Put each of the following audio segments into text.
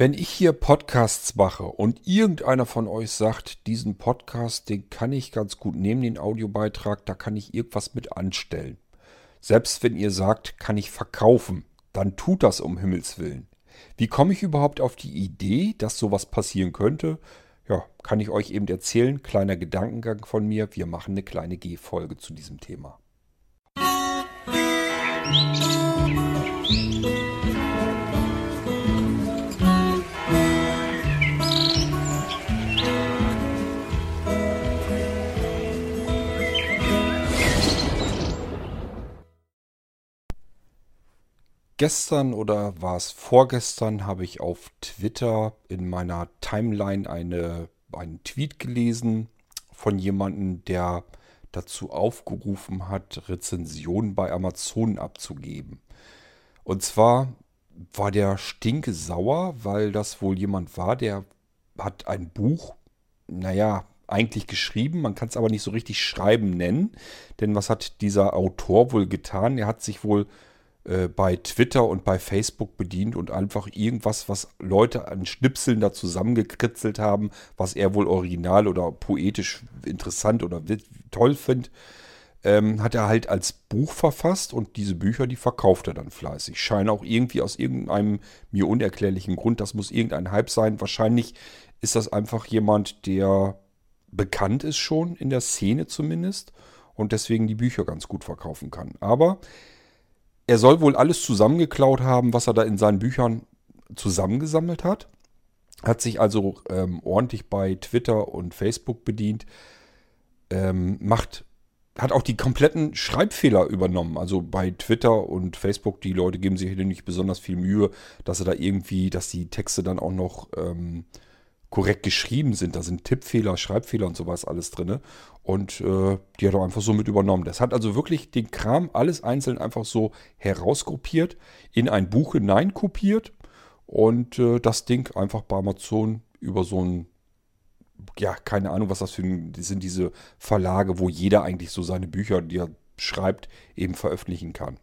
Wenn ich hier Podcasts mache und irgendeiner von euch sagt, diesen Podcast, den kann ich ganz gut nehmen, den Audiobeitrag, da kann ich irgendwas mit anstellen. Selbst wenn ihr sagt, kann ich verkaufen, dann tut das um Himmels Willen. Wie komme ich überhaupt auf die Idee, dass sowas passieren könnte? Ja, kann ich euch eben erzählen. Kleiner Gedankengang von mir. Wir machen eine kleine G-Folge zu diesem Thema. Musik Gestern oder war es vorgestern, habe ich auf Twitter in meiner Timeline eine, einen Tweet gelesen von jemandem, der dazu aufgerufen hat, Rezensionen bei Amazon abzugeben. Und zwar war der stinke sauer, weil das wohl jemand war, der hat ein Buch, naja, eigentlich geschrieben, man kann es aber nicht so richtig schreiben nennen. Denn was hat dieser Autor wohl getan? Er hat sich wohl äh, bei Twitter und bei Facebook bedient und einfach irgendwas, was Leute an Schnipseln da zusammengekritzelt haben, was er wohl original oder poetisch interessant oder toll findet, ähm, hat er halt als Buch verfasst und diese Bücher, die verkauft er dann fleißig. Scheinen auch irgendwie aus irgendeinem mir unerklärlichen Grund, das muss irgendein Hype sein. Wahrscheinlich ist das einfach jemand, der bekannt ist schon in der Szene zumindest und deswegen die Bücher ganz gut verkaufen kann. Aber er soll wohl alles zusammengeklaut haben, was er da in seinen Büchern zusammengesammelt hat. Hat sich also ähm, ordentlich bei Twitter und Facebook bedient. Ähm, macht, hat auch die kompletten Schreibfehler übernommen. Also bei Twitter und Facebook, die Leute geben sich nicht besonders viel Mühe, dass sie da irgendwie, dass die Texte dann auch noch ähm, korrekt geschrieben sind. Da sind Tippfehler, Schreibfehler und sowas alles drin. Und äh, die hat er einfach so mit übernommen. Das hat also wirklich den Kram alles einzeln einfach so herausgruppiert, in ein Buch hineinkopiert und äh, das Ding einfach bei Amazon über so ein, ja, keine Ahnung, was das für ein, das sind diese Verlage, wo jeder eigentlich so seine Bücher, die er schreibt, eben veröffentlichen kann.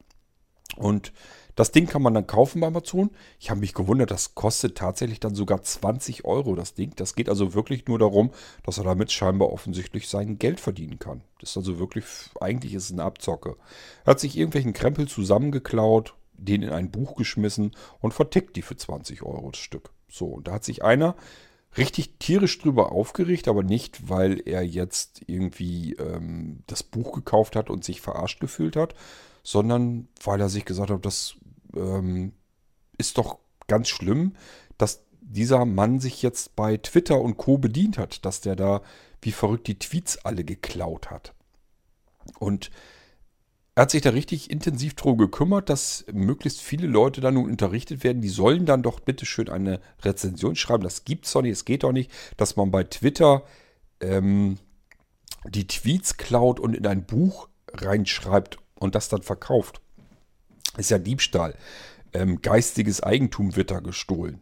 Und das Ding kann man dann kaufen bei Amazon. Ich habe mich gewundert, das kostet tatsächlich dann sogar 20 Euro, das Ding. Das geht also wirklich nur darum, dass er damit scheinbar offensichtlich sein Geld verdienen kann. Das ist also wirklich, eigentlich ist es eine Abzocke. Er hat sich irgendwelchen Krempel zusammengeklaut, den in ein Buch geschmissen und vertickt die für 20 Euro das Stück. So, und da hat sich einer richtig tierisch drüber aufgeregt, aber nicht, weil er jetzt irgendwie ähm, das Buch gekauft hat und sich verarscht gefühlt hat, sondern weil er sich gesagt hat, das ähm, ist doch ganz schlimm, dass dieser Mann sich jetzt bei Twitter und Co bedient hat, dass der da wie verrückt die Tweets alle geklaut hat. Und er hat sich da richtig intensiv drum gekümmert, dass möglichst viele Leute da nun unterrichtet werden. Die sollen dann doch bitte schön eine Rezension schreiben. Das gibt's doch nicht, es geht doch nicht, dass man bei Twitter ähm, die Tweets klaut und in ein Buch reinschreibt und das dann verkauft ist ja Diebstahl. Ähm, geistiges Eigentum wird da gestohlen.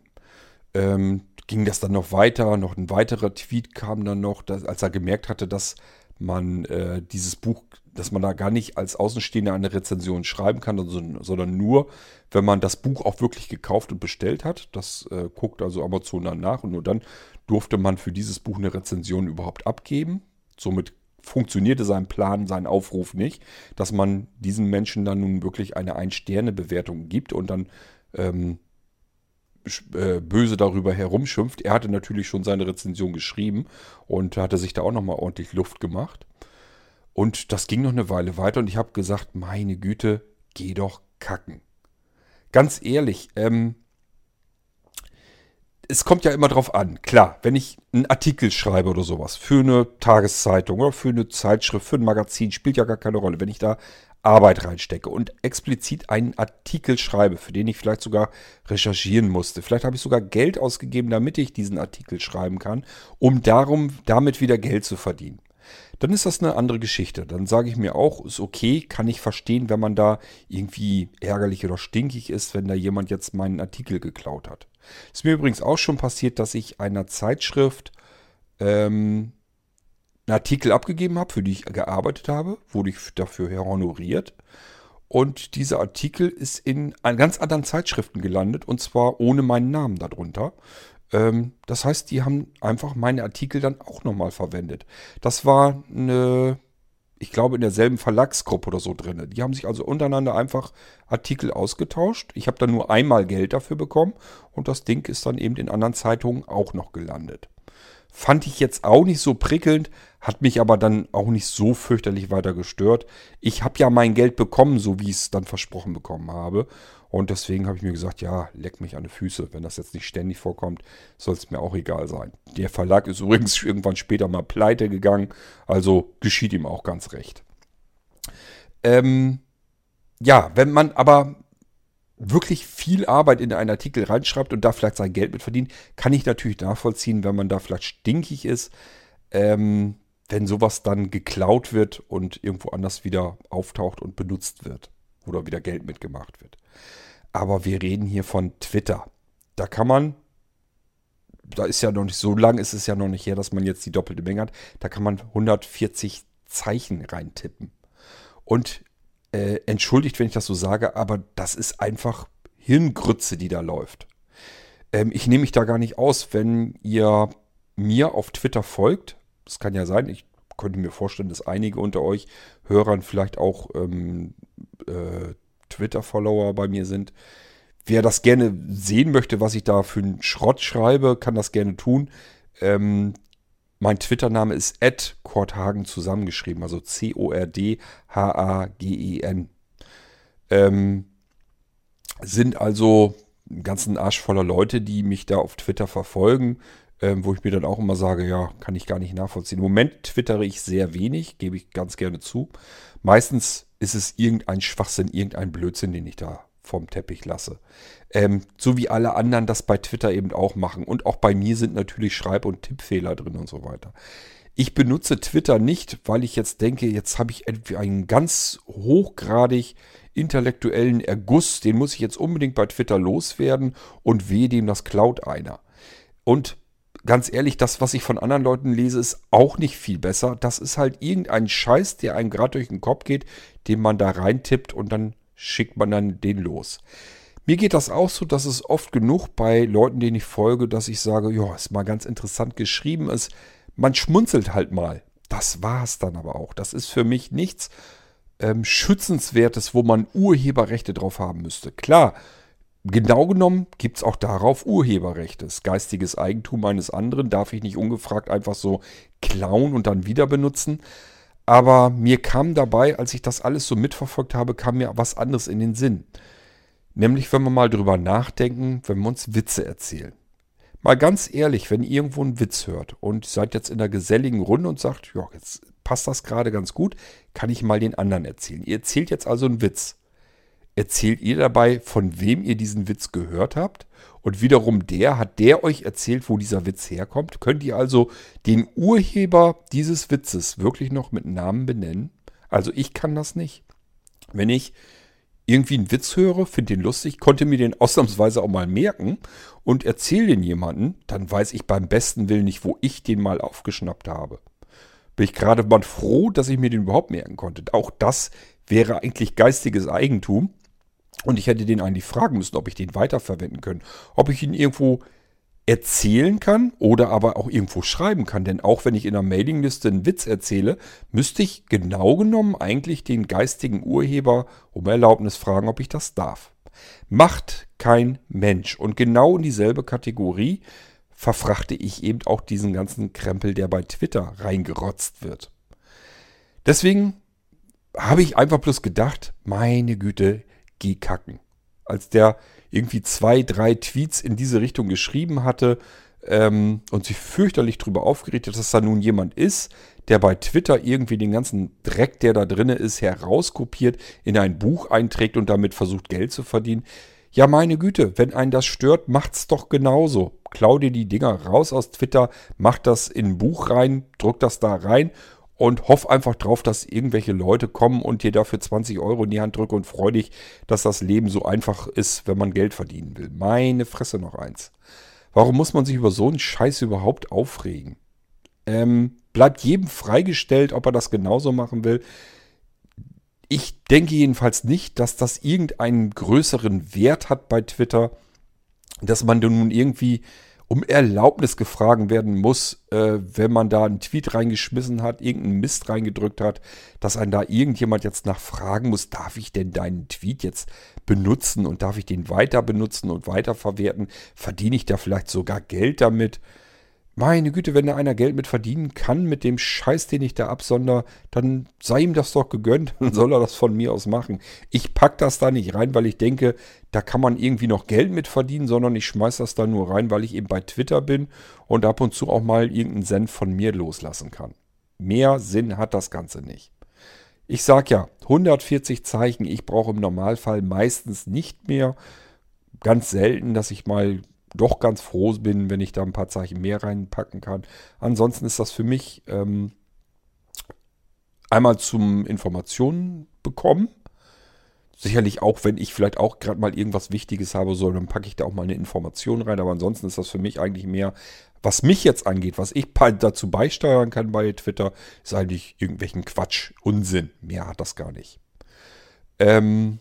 Ähm, ging das dann noch weiter, noch ein weiterer Tweet kam dann noch, dass, als er gemerkt hatte, dass man äh, dieses Buch, dass man da gar nicht als Außenstehender eine Rezension schreiben kann, sondern, nur, wenn man das Buch auch wirklich gekauft und bestellt hat. Das äh, guckt also Amazon dann nach und nur dann durfte man für dieses Buch eine Rezension überhaupt abgeben. Somit funktionierte sein Plan, sein Aufruf nicht, dass man diesen Menschen dann nun wirklich eine Ein-Sterne-Bewertung gibt und dann ähm, äh, böse darüber herumschimpft. Er hatte natürlich schon seine Rezension geschrieben und hatte sich da auch nochmal ordentlich Luft gemacht. Und das ging noch eine Weile weiter und ich habe gesagt, meine Güte, geh doch kacken. Ganz ehrlich, ähm, es kommt ja immer drauf an. Klar, wenn ich einen Artikel schreibe oder sowas für eine Tageszeitung oder für eine Zeitschrift, für ein Magazin, spielt ja gar keine Rolle. Wenn ich da Arbeit reinstecke und explizit einen Artikel schreibe, für den ich vielleicht sogar recherchieren musste. Vielleicht habe ich sogar Geld ausgegeben, damit ich diesen Artikel schreiben kann, um darum damit wieder Geld zu verdienen. Dann ist das eine andere Geschichte. Dann sage ich mir auch, ist okay, kann ich verstehen, wenn man da irgendwie ärgerlich oder stinkig ist, wenn da jemand jetzt meinen Artikel geklaut hat. Ist mir übrigens auch schon passiert, dass ich einer Zeitschrift ähm, einen Artikel abgegeben habe, für die ich gearbeitet habe, wurde ich dafür honoriert. Und dieser Artikel ist in ganz anderen Zeitschriften gelandet und zwar ohne meinen Namen darunter. Ähm, das heißt, die haben einfach meine Artikel dann auch nochmal verwendet. Das war eine, ich glaube, in derselben Verlagsgruppe oder so drin. Die haben sich also untereinander einfach Artikel ausgetauscht. Ich habe dann nur einmal Geld dafür bekommen und das Ding ist dann eben in anderen Zeitungen auch noch gelandet. Fand ich jetzt auch nicht so prickelnd, hat mich aber dann auch nicht so fürchterlich weiter gestört. Ich habe ja mein Geld bekommen, so wie ich es dann versprochen bekommen habe. Und deswegen habe ich mir gesagt, ja, leck mich an die Füße. Wenn das jetzt nicht ständig vorkommt, soll es mir auch egal sein. Der Verlag ist übrigens irgendwann später mal pleite gegangen. Also geschieht ihm auch ganz recht. Ähm, ja, wenn man aber wirklich viel Arbeit in einen Artikel reinschreibt und da vielleicht sein Geld mit verdient, kann ich natürlich nachvollziehen, wenn man da vielleicht stinkig ist, ähm, wenn sowas dann geklaut wird und irgendwo anders wieder auftaucht und benutzt wird oder wieder Geld mitgemacht wird. Aber wir reden hier von Twitter. Da kann man, da ist ja noch nicht so lang, ist es ja noch nicht her, dass man jetzt die doppelte Menge hat. Da kann man 140 Zeichen reintippen. Und äh, entschuldigt, wenn ich das so sage, aber das ist einfach Hirngrütze, die da läuft. Ähm, ich nehme mich da gar nicht aus, wenn ihr mir auf Twitter folgt. Das kann ja sein, ich könnte mir vorstellen, dass einige unter euch Hörern vielleicht auch ähm, äh, Twitter-Follower bei mir sind. Wer das gerne sehen möchte, was ich da für einen Schrott schreibe, kann das gerne tun. Ähm, mein Twitter-Name ist Ed Korthagen zusammengeschrieben, also C-O-R-D-H-A-G-E-N. Ähm, sind also einen ganzen Arsch voller Leute, die mich da auf Twitter verfolgen, ähm, wo ich mir dann auch immer sage, ja, kann ich gar nicht nachvollziehen. Im Moment twittere ich sehr wenig, gebe ich ganz gerne zu. Meistens ist es irgendein Schwachsinn, irgendein Blödsinn, den ich da vom Teppich lasse. Ähm, so wie alle anderen das bei Twitter eben auch machen. Und auch bei mir sind natürlich Schreib- und Tippfehler drin und so weiter. Ich benutze Twitter nicht, weil ich jetzt denke, jetzt habe ich einen ganz hochgradig intellektuellen Erguss, den muss ich jetzt unbedingt bei Twitter loswerden und weh dem das klaut einer. Und ganz ehrlich, das, was ich von anderen Leuten lese, ist auch nicht viel besser. Das ist halt irgendein Scheiß, der einem gerade durch den Kopf geht, den man da reintippt und dann schickt man dann den los. Mir geht das auch so, dass es oft genug bei Leuten, denen ich folge, dass ich sage, ja, ist mal ganz interessant geschrieben ist. Man schmunzelt halt mal. Das war es dann aber auch. Das ist für mich nichts ähm, Schützenswertes, wo man Urheberrechte drauf haben müsste. Klar, genau genommen gibt es auch darauf Urheberrechte. Das geistiges Eigentum eines anderen darf ich nicht ungefragt einfach so klauen und dann wieder benutzen. Aber mir kam dabei, als ich das alles so mitverfolgt habe, kam mir was anderes in den Sinn. Nämlich, wenn wir mal drüber nachdenken, wenn wir uns Witze erzählen. Mal ganz ehrlich, wenn ihr irgendwo einen Witz hört und seid jetzt in einer geselligen Runde und sagt, ja, jetzt passt das gerade ganz gut, kann ich mal den anderen erzählen. Ihr erzählt jetzt also einen Witz. Erzählt ihr dabei, von wem ihr diesen Witz gehört habt? Und wiederum der, hat der euch erzählt, wo dieser Witz herkommt? Könnt ihr also den Urheber dieses Witzes wirklich noch mit Namen benennen? Also ich kann das nicht. Wenn ich irgendwie einen Witz höre, finde den lustig, konnte mir den ausnahmsweise auch mal merken und erzähle den jemanden, dann weiß ich beim besten Willen nicht, wo ich den mal aufgeschnappt habe. Bin ich gerade mal froh, dass ich mir den überhaupt merken konnte. Auch das wäre eigentlich geistiges Eigentum. Und ich hätte den eigentlich fragen müssen, ob ich den weiterverwenden kann. Ob ich ihn irgendwo erzählen kann oder aber auch irgendwo schreiben kann. Denn auch wenn ich in einer Mailingliste einen Witz erzähle, müsste ich genau genommen eigentlich den geistigen Urheber um Erlaubnis fragen, ob ich das darf. Macht kein Mensch. Und genau in dieselbe Kategorie verfrachte ich eben auch diesen ganzen Krempel, der bei Twitter reingerotzt wird. Deswegen habe ich einfach bloß gedacht, meine Güte, geh kacken. Als der irgendwie zwei, drei Tweets in diese Richtung geschrieben hatte ähm, und sich fürchterlich darüber aufgeregt hat, dass da nun jemand ist, der bei Twitter irgendwie den ganzen Dreck, der da drin ist, herauskopiert, in ein Buch einträgt und damit versucht, Geld zu verdienen. Ja, meine Güte, wenn einen das stört, macht's doch genauso. Klau dir die Dinger raus aus Twitter, mach das in ein Buch rein, druck das da rein und hoff einfach drauf, dass irgendwelche Leute kommen und dir dafür 20 Euro in die Hand drücken und freu dich, dass das Leben so einfach ist, wenn man Geld verdienen will. Meine Fresse noch eins. Warum muss man sich über so einen Scheiß überhaupt aufregen? Ähm, bleibt jedem freigestellt, ob er das genauso machen will. ich denke jedenfalls nicht, dass das irgendeinen größeren Wert hat bei Twitter, dass man nun irgendwie um Erlaubnis gefragt werden muss, äh, wenn man da einen Tweet reingeschmissen hat, irgendeinen Mist reingedrückt hat, dass einen da irgendjemand jetzt nachfragen muss, darf ich denn deinen Tweet jetzt benutzen und darf ich den weiter benutzen und weiterverwerten? Verdiene ich da vielleicht sogar Geld damit? Meine Güte, wenn da einer Geld mit verdienen kann, mit dem Scheiß, den ich da absonder, dann sei ihm das doch gegönnt, dann soll er das von mir aus machen. Ich pack das da nicht rein, weil ich denke, da kann man irgendwie noch Geld mit verdienen, sondern ich schmeiß das da nur rein, weil ich eben bei Twitter bin und ab und zu auch mal irgendeinen Senf von mir loslassen kann. Mehr Sinn hat das Ganze nicht. Ich sag ja, 140 Zeichen, ich brauche im Normalfall meistens nicht mehr. Ganz selten, dass ich mal doch ganz froh bin, wenn ich da ein paar Zeichen mehr reinpacken kann. Ansonsten ist das für mich ähm, einmal zum Informationen bekommen. Sicherlich auch, wenn ich vielleicht auch gerade mal irgendwas Wichtiges habe soll, dann packe ich da auch mal eine Information rein. Aber ansonsten ist das für mich eigentlich mehr, was mich jetzt angeht, was ich dazu beisteuern kann bei Twitter, ist eigentlich irgendwelchen Quatsch, Unsinn. Mehr hat das gar nicht. Ähm,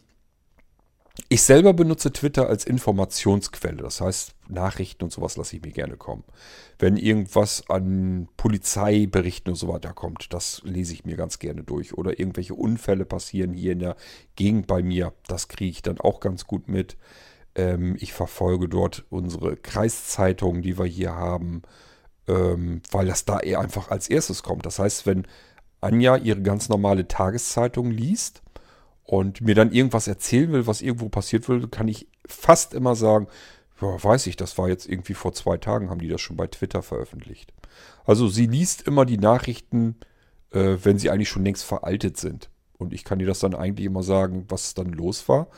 ich selber benutze Twitter als Informationsquelle. Das heißt, Nachrichten und sowas lasse ich mir gerne kommen. Wenn irgendwas an Polizeiberichten und so weiter kommt, das lese ich mir ganz gerne durch. Oder irgendwelche Unfälle passieren hier in der Gegend bei mir, das kriege ich dann auch ganz gut mit. Ähm, ich verfolge dort unsere Kreiszeitung, die wir hier haben, ähm, weil das da eher einfach als erstes kommt. Das heißt, wenn Anja ihre ganz normale Tageszeitung liest, und mir dann irgendwas erzählen will, was irgendwo passiert will, kann ich fast immer sagen, ja, weiß ich, das war jetzt irgendwie vor zwei Tagen, haben die das schon bei Twitter veröffentlicht. Also sie liest immer die Nachrichten, äh, wenn sie eigentlich schon längst veraltet sind. Und ich kann dir das dann eigentlich immer sagen, was dann los war.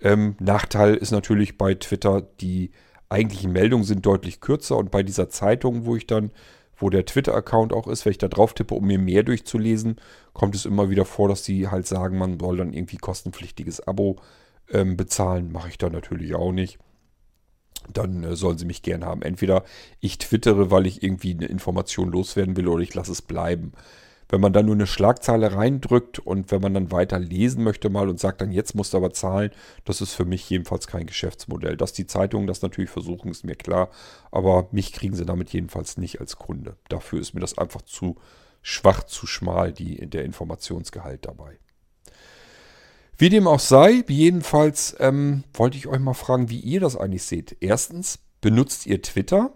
Ähm, Nachteil ist natürlich bei Twitter, die eigentlichen Meldungen sind deutlich kürzer und bei dieser Zeitung, wo ich dann wo der Twitter-Account auch ist, wenn ich da drauf tippe, um mir mehr durchzulesen, kommt es immer wieder vor, dass sie halt sagen, man soll dann irgendwie kostenpflichtiges Abo ähm, bezahlen. Mache ich da natürlich auch nicht. Dann äh, sollen sie mich gern haben. Entweder ich twittere, weil ich irgendwie eine Information loswerden will, oder ich lasse es bleiben. Wenn man dann nur eine Schlagzeile reindrückt und wenn man dann weiter lesen möchte mal und sagt dann, jetzt musst du aber zahlen, das ist für mich jedenfalls kein Geschäftsmodell. Dass die Zeitungen das natürlich versuchen, ist mir klar, aber mich kriegen sie damit jedenfalls nicht als Kunde. Dafür ist mir das einfach zu schwach, zu schmal, die, der Informationsgehalt dabei. Wie dem auch sei, jedenfalls ähm, wollte ich euch mal fragen, wie ihr das eigentlich seht. Erstens, benutzt ihr Twitter?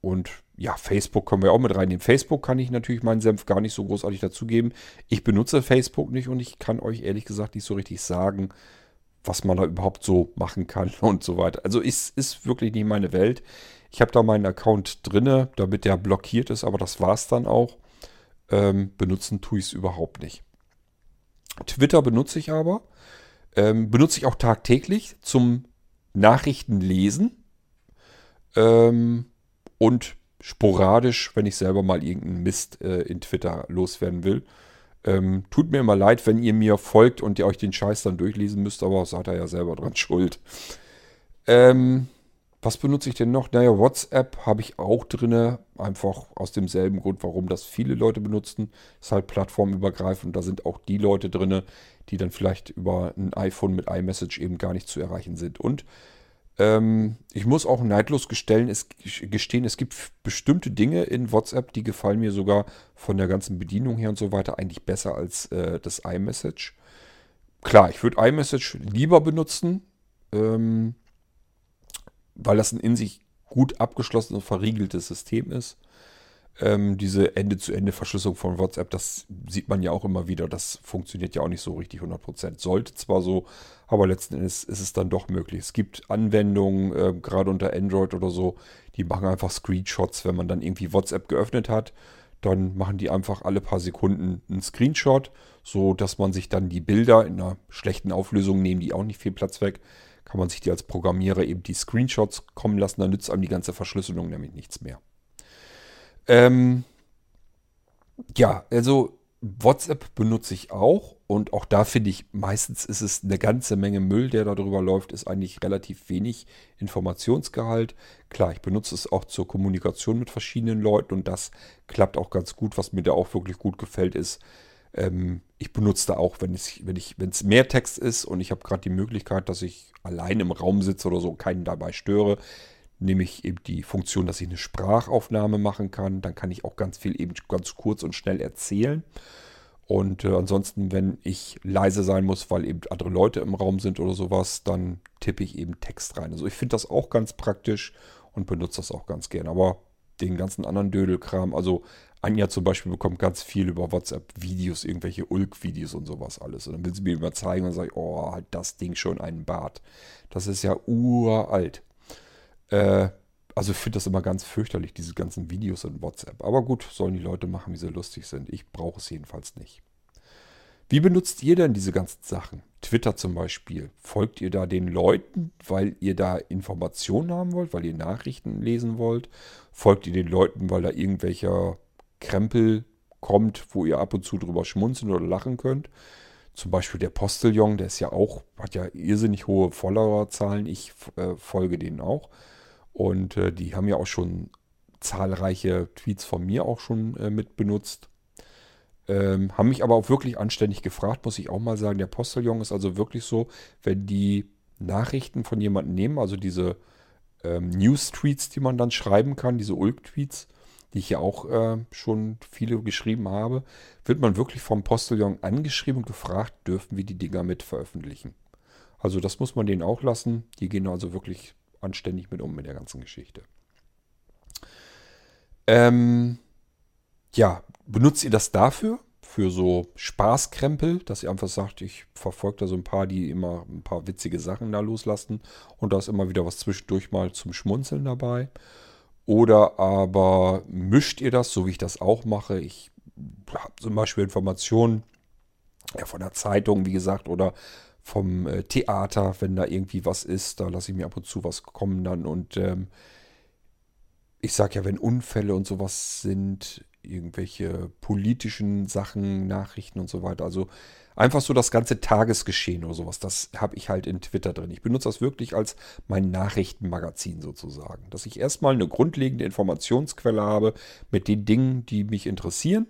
Und ja, Facebook können wir auch mit reinnehmen. Facebook kann ich natürlich meinen Senf gar nicht so großartig dazugeben. Ich benutze Facebook nicht und ich kann euch ehrlich gesagt nicht so richtig sagen, was man da überhaupt so machen kann und so weiter. Also es ist wirklich nicht meine Welt. Ich habe da meinen Account drinne, damit der blockiert ist, aber das war es dann auch. Ähm, benutzen tue ich es überhaupt nicht. Twitter benutze ich aber. Ähm, benutze ich auch tagtäglich zum Nachrichtenlesen. Ähm, und sporadisch, wenn ich selber mal irgendeinen Mist äh, in Twitter loswerden will. Ähm, tut mir immer leid, wenn ihr mir folgt und ihr euch den Scheiß dann durchlesen müsst, aber seid ihr ja selber dran schuld. Ähm, was benutze ich denn noch? Naja, WhatsApp habe ich auch drin, einfach aus demselben Grund, warum das viele Leute benutzen. Ist halt plattformübergreifend. Da sind auch die Leute drin, die dann vielleicht über ein iPhone mit iMessage eben gar nicht zu erreichen sind. Und ähm, ich muss auch neidlos gestehen es, gestehen, es gibt bestimmte Dinge in WhatsApp, die gefallen mir sogar von der ganzen Bedienung her und so weiter eigentlich besser als äh, das iMessage. Klar, ich würde iMessage lieber benutzen, ähm, weil das ein in sich gut abgeschlossenes und verriegeltes System ist. Ähm, diese Ende-zu-Ende-Verschlüsselung von WhatsApp, das sieht man ja auch immer wieder. Das funktioniert ja auch nicht so richtig 100%. Sollte zwar so, aber letzten Endes ist es dann doch möglich. Es gibt Anwendungen, äh, gerade unter Android oder so, die machen einfach Screenshots, wenn man dann irgendwie WhatsApp geöffnet hat. Dann machen die einfach alle paar Sekunden einen Screenshot, so dass man sich dann die Bilder in einer schlechten Auflösung nehmen, die auch nicht viel Platz weg, kann man sich die als Programmierer eben die Screenshots kommen lassen. Dann nützt einem die ganze Verschlüsselung nämlich nichts mehr. Ähm, ja, also WhatsApp benutze ich auch und auch da finde ich, meistens ist es eine ganze Menge Müll, der darüber läuft, ist eigentlich relativ wenig Informationsgehalt. Klar, ich benutze es auch zur Kommunikation mit verschiedenen Leuten und das klappt auch ganz gut. Was mir da auch wirklich gut gefällt, ist, ähm, ich benutze da auch, wenn es wenn ich, wenn es mehr Text ist und ich habe gerade die Möglichkeit, dass ich allein im Raum sitze oder so, keinen dabei störe, nehme ich eben die Funktion, dass ich eine Sprachaufnahme machen kann. Dann kann ich auch ganz viel eben ganz kurz und schnell erzählen. Und äh, ansonsten, wenn ich leise sein muss, weil eben andere Leute im Raum sind oder sowas, dann tippe ich eben Text rein. Also ich finde das auch ganz praktisch und benutze das auch ganz gern. Aber den ganzen anderen Dödelkram, also Anja zum Beispiel bekommt ganz viel über WhatsApp Videos, irgendwelche Ulk-Videos und sowas alles. Und dann will sie mir immer zeigen und sagt, oh, hat das Ding schon einen Bart. Das ist ja uralt. Äh, also ich finde das immer ganz fürchterlich, diese ganzen Videos in WhatsApp. Aber gut, sollen die Leute machen, wie sie lustig sind. Ich brauche es jedenfalls nicht. Wie benutzt ihr denn diese ganzen Sachen? Twitter zum Beispiel. Folgt ihr da den Leuten, weil ihr da Informationen haben wollt, weil ihr Nachrichten lesen wollt? Folgt ihr den Leuten, weil da irgendwelcher Krempel kommt, wo ihr ab und zu drüber schmunzeln oder lachen könnt? Zum Beispiel der Postillon, der ist ja auch, hat ja irrsinnig hohe Followerzahlen. Ich äh, folge denen auch. Und äh, die haben ja auch schon zahlreiche Tweets von mir auch schon äh, mit benutzt. Ähm, haben mich aber auch wirklich anständig gefragt, muss ich auch mal sagen. Der Postillon ist also wirklich so, wenn die Nachrichten von jemandem nehmen, also diese ähm, News-Tweets, die man dann schreiben kann, diese Ulk-Tweets, die ich ja auch äh, schon viele geschrieben habe, wird man wirklich vom Postillon angeschrieben und gefragt, dürfen wir die Dinger mit veröffentlichen. Also das muss man denen auch lassen. Die gehen also wirklich anständig mit um mit der ganzen Geschichte. Ähm, ja, benutzt ihr das dafür? Für so Spaßkrempel, dass ihr einfach sagt, ich verfolge da so ein paar, die immer ein paar witzige Sachen da loslassen und da ist immer wieder was zwischendurch mal zum Schmunzeln dabei. Oder aber mischt ihr das, so wie ich das auch mache. Ich habe zum Beispiel Informationen ja, von der Zeitung, wie gesagt, oder vom äh, Theater, wenn da irgendwie was ist, da lasse ich mir ab und zu was kommen dann. Und ähm, ich sage ja, wenn Unfälle und sowas sind, irgendwelche politischen Sachen, Nachrichten und so weiter, also einfach so das ganze Tagesgeschehen oder sowas, das habe ich halt in Twitter drin. Ich benutze das wirklich als mein Nachrichtenmagazin sozusagen, dass ich erstmal eine grundlegende Informationsquelle habe mit den Dingen, die mich interessieren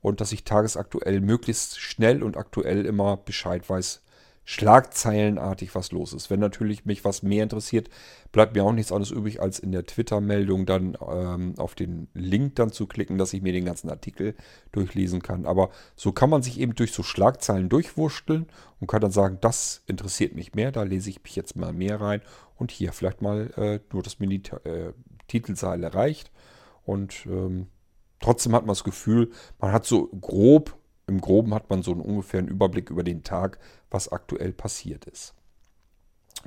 und dass ich tagesaktuell möglichst schnell und aktuell immer Bescheid weiß, schlagzeilenartig was los ist. Wenn natürlich mich was mehr interessiert, bleibt mir auch nichts anderes übrig, als in der Twitter-Meldung dann ähm, auf den Link dann zu klicken, dass ich mir den ganzen Artikel durchlesen kann. Aber so kann man sich eben durch so Schlagzeilen durchwursteln und kann dann sagen, das interessiert mich mehr, da lese ich mich jetzt mal mehr rein und hier vielleicht mal äh, nur, mir die äh, reicht. Und ähm, trotzdem hat man das Gefühl, man hat so grob im Groben hat man so einen ungefähren Überblick über den Tag, was aktuell passiert ist.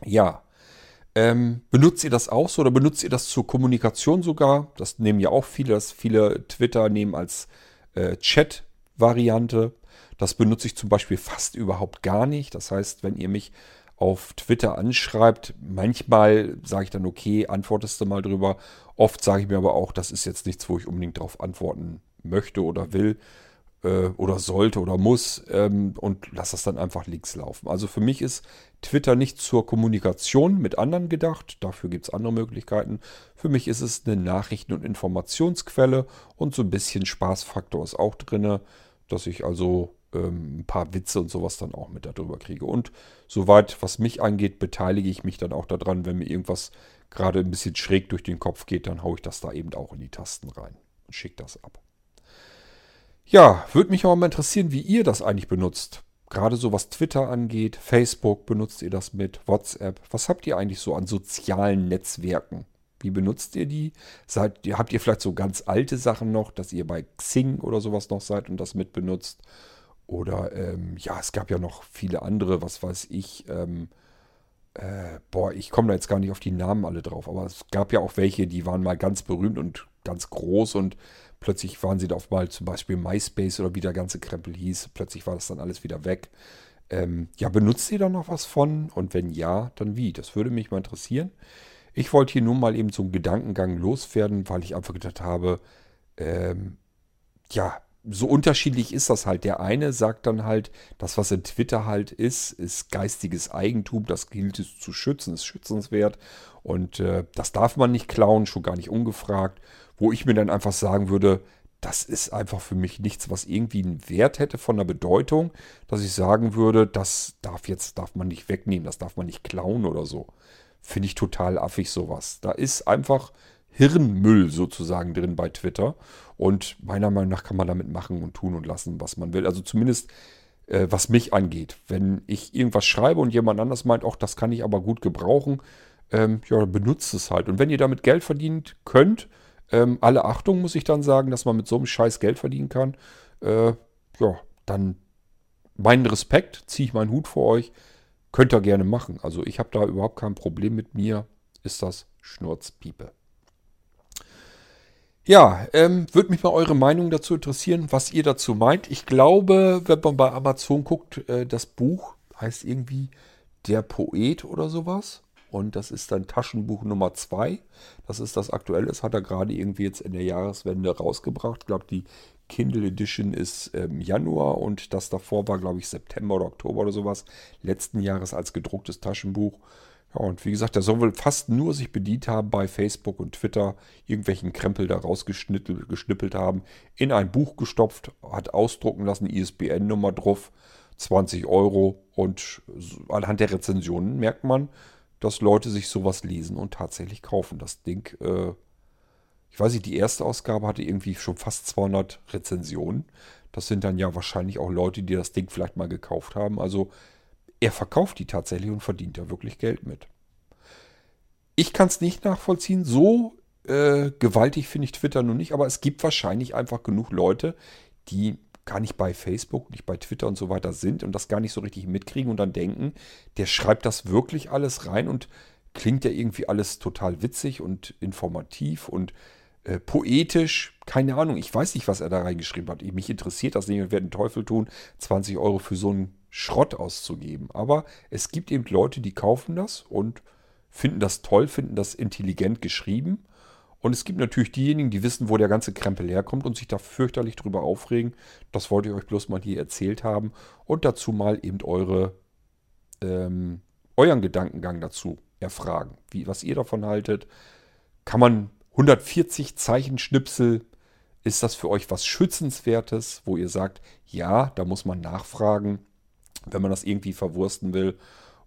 Ja, ähm, benutzt ihr das auch so oder benutzt ihr das zur Kommunikation sogar? Das nehmen ja auch viele, das viele Twitter nehmen als äh, Chat-Variante. Das benutze ich zum Beispiel fast überhaupt gar nicht. Das heißt, wenn ihr mich auf Twitter anschreibt, manchmal sage ich dann, okay, antwortest du mal drüber. Oft sage ich mir aber auch, das ist jetzt nichts, wo ich unbedingt darauf antworten möchte oder will oder sollte oder muss ähm, und lass das dann einfach links laufen. Also für mich ist Twitter nicht zur Kommunikation mit anderen gedacht, dafür gibt es andere Möglichkeiten. Für mich ist es eine Nachrichten- und Informationsquelle und so ein bisschen Spaßfaktor ist auch drin, dass ich also ähm, ein paar Witze und sowas dann auch mit darüber kriege. Und soweit, was mich angeht, beteilige ich mich dann auch daran, wenn mir irgendwas gerade ein bisschen schräg durch den Kopf geht, dann haue ich das da eben auch in die Tasten rein und schicke das ab. Ja, würde mich auch mal interessieren, wie ihr das eigentlich benutzt. Gerade so was Twitter angeht, Facebook benutzt ihr das mit, WhatsApp. Was habt ihr eigentlich so an sozialen Netzwerken? Wie benutzt ihr die? Seid, habt ihr vielleicht so ganz alte Sachen noch, dass ihr bei Xing oder sowas noch seid und das mit benutzt? Oder ähm, ja, es gab ja noch viele andere, was weiß ich. Ähm, äh, boah, ich komme da jetzt gar nicht auf die Namen alle drauf, aber es gab ja auch welche, die waren mal ganz berühmt und ganz groß und Plötzlich waren sie da auf mal zum Beispiel MySpace oder wie der ganze Krempel hieß. Plötzlich war das dann alles wieder weg. Ähm, ja, benutzt ihr da noch was von? Und wenn ja, dann wie? Das würde mich mal interessieren. Ich wollte hier nur mal eben so einen Gedankengang loswerden, weil ich einfach gedacht habe, ähm, ja, so unterschiedlich ist das halt. Der eine sagt dann halt, das, was in Twitter halt ist, ist geistiges Eigentum, das gilt es zu schützen, ist schützenswert und äh, das darf man nicht klauen, schon gar nicht ungefragt wo ich mir dann einfach sagen würde, das ist einfach für mich nichts, was irgendwie einen Wert hätte von der Bedeutung, dass ich sagen würde, das darf jetzt, darf man nicht wegnehmen, das darf man nicht klauen oder so. Finde ich total affig sowas. Da ist einfach Hirnmüll sozusagen drin bei Twitter. Und meiner Meinung nach kann man damit machen und tun und lassen, was man will. Also zumindest äh, was mich angeht. Wenn ich irgendwas schreibe und jemand anders meint, auch das kann ich aber gut gebrauchen, ähm, ja, benutzt es halt. Und wenn ihr damit Geld verdient könnt, ähm, alle Achtung muss ich dann sagen, dass man mit so einem Scheiß Geld verdienen kann, äh, ja, dann meinen Respekt, ziehe ich meinen Hut vor euch, könnt ihr gerne machen. Also ich habe da überhaupt kein Problem mit mir, ist das Schnurzpiepe. Ja, ähm, würde mich mal eure Meinung dazu interessieren, was ihr dazu meint. Ich glaube, wenn man bei Amazon guckt, äh, das Buch heißt irgendwie Der Poet oder sowas. Und das ist dann Taschenbuch Nummer 2. Das ist das aktuelle. Das hat er gerade irgendwie jetzt in der Jahreswende rausgebracht. Ich glaube, die Kindle Edition ist im Januar und das davor war, glaube ich, September oder Oktober oder sowas. Letzten Jahres als gedrucktes Taschenbuch. Ja, und wie gesagt, der soll wohl fast nur sich bedient haben bei Facebook und Twitter, irgendwelchen Krempel da rausgeschnippelt haben, in ein Buch gestopft, hat ausdrucken lassen, ISBN-Nummer drauf, 20 Euro und anhand der Rezensionen merkt man, dass Leute sich sowas lesen und tatsächlich kaufen. Das Ding, äh, ich weiß nicht, die erste Ausgabe hatte irgendwie schon fast 200 Rezensionen. Das sind dann ja wahrscheinlich auch Leute, die das Ding vielleicht mal gekauft haben. Also er verkauft die tatsächlich und verdient da wirklich Geld mit. Ich kann es nicht nachvollziehen. So äh, gewaltig finde ich Twitter nun nicht, aber es gibt wahrscheinlich einfach genug Leute, die gar nicht bei Facebook, nicht bei Twitter und so weiter sind und das gar nicht so richtig mitkriegen und dann denken, der schreibt das wirklich alles rein und klingt ja irgendwie alles total witzig und informativ und äh, poetisch. Keine Ahnung, ich weiß nicht, was er da reingeschrieben hat. Mich interessiert das nicht und werde den Teufel tun, 20 Euro für so einen Schrott auszugeben. Aber es gibt eben Leute, die kaufen das und finden das toll, finden das intelligent geschrieben. Und es gibt natürlich diejenigen, die wissen, wo der ganze Krempel herkommt und sich da fürchterlich drüber aufregen. Das wollte ich euch bloß mal hier erzählt haben. Und dazu mal eben eure, ähm, euren Gedankengang dazu erfragen. Wie, was ihr davon haltet. Kann man 140 Zeichenschnipsel, ist das für euch was Schützenswertes, wo ihr sagt, ja, da muss man nachfragen wenn man das irgendwie verwursten will.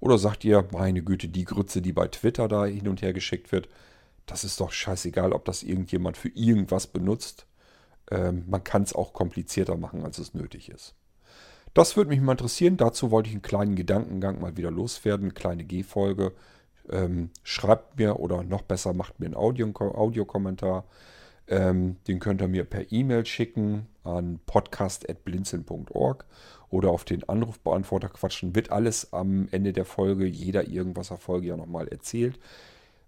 Oder sagt ihr, meine Güte, die Grütze, die bei Twitter da hin und her geschickt wird, das ist doch scheißegal, ob das irgendjemand für irgendwas benutzt. Ähm, man kann es auch komplizierter machen, als es nötig ist. Das würde mich mal interessieren. Dazu wollte ich einen kleinen Gedankengang mal wieder loswerden, eine kleine G-Folge. Ähm, schreibt mir oder noch besser macht mir einen Audiokommentar. Ähm, den könnt ihr mir per E-Mail schicken an podcast.blinzeln.org oder auf den Anrufbeantworter quatschen. Wird alles am Ende der Folge, jeder irgendwaser Folge ja nochmal erzählt.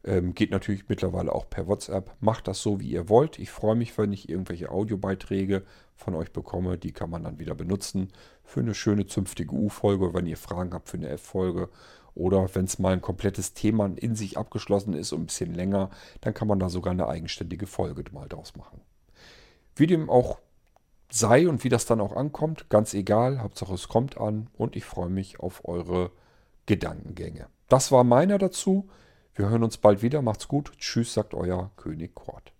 Ähm, geht natürlich mittlerweile auch per WhatsApp. Macht das so, wie ihr wollt. Ich freue mich, wenn ich irgendwelche Audiobeiträge von euch bekomme. Die kann man dann wieder benutzen für eine schöne zünftige U-Folge, wenn ihr Fragen habt für eine F-Folge. Oder wenn es mal ein komplettes Thema in sich abgeschlossen ist und ein bisschen länger, dann kann man da sogar eine eigenständige Folge mal draus machen. Wie dem auch sei und wie das dann auch ankommt, ganz egal. Hauptsache es kommt an und ich freue mich auf eure Gedankengänge. Das war meiner dazu. Wir hören uns bald wieder. Macht's gut. Tschüss, sagt euer König Kort.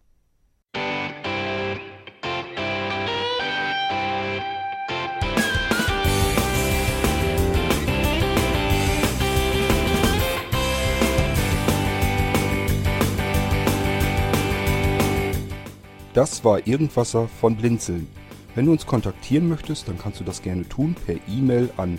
Das war Irgendwasser von Blinzeln. Wenn du uns kontaktieren möchtest, dann kannst du das gerne tun per E-Mail an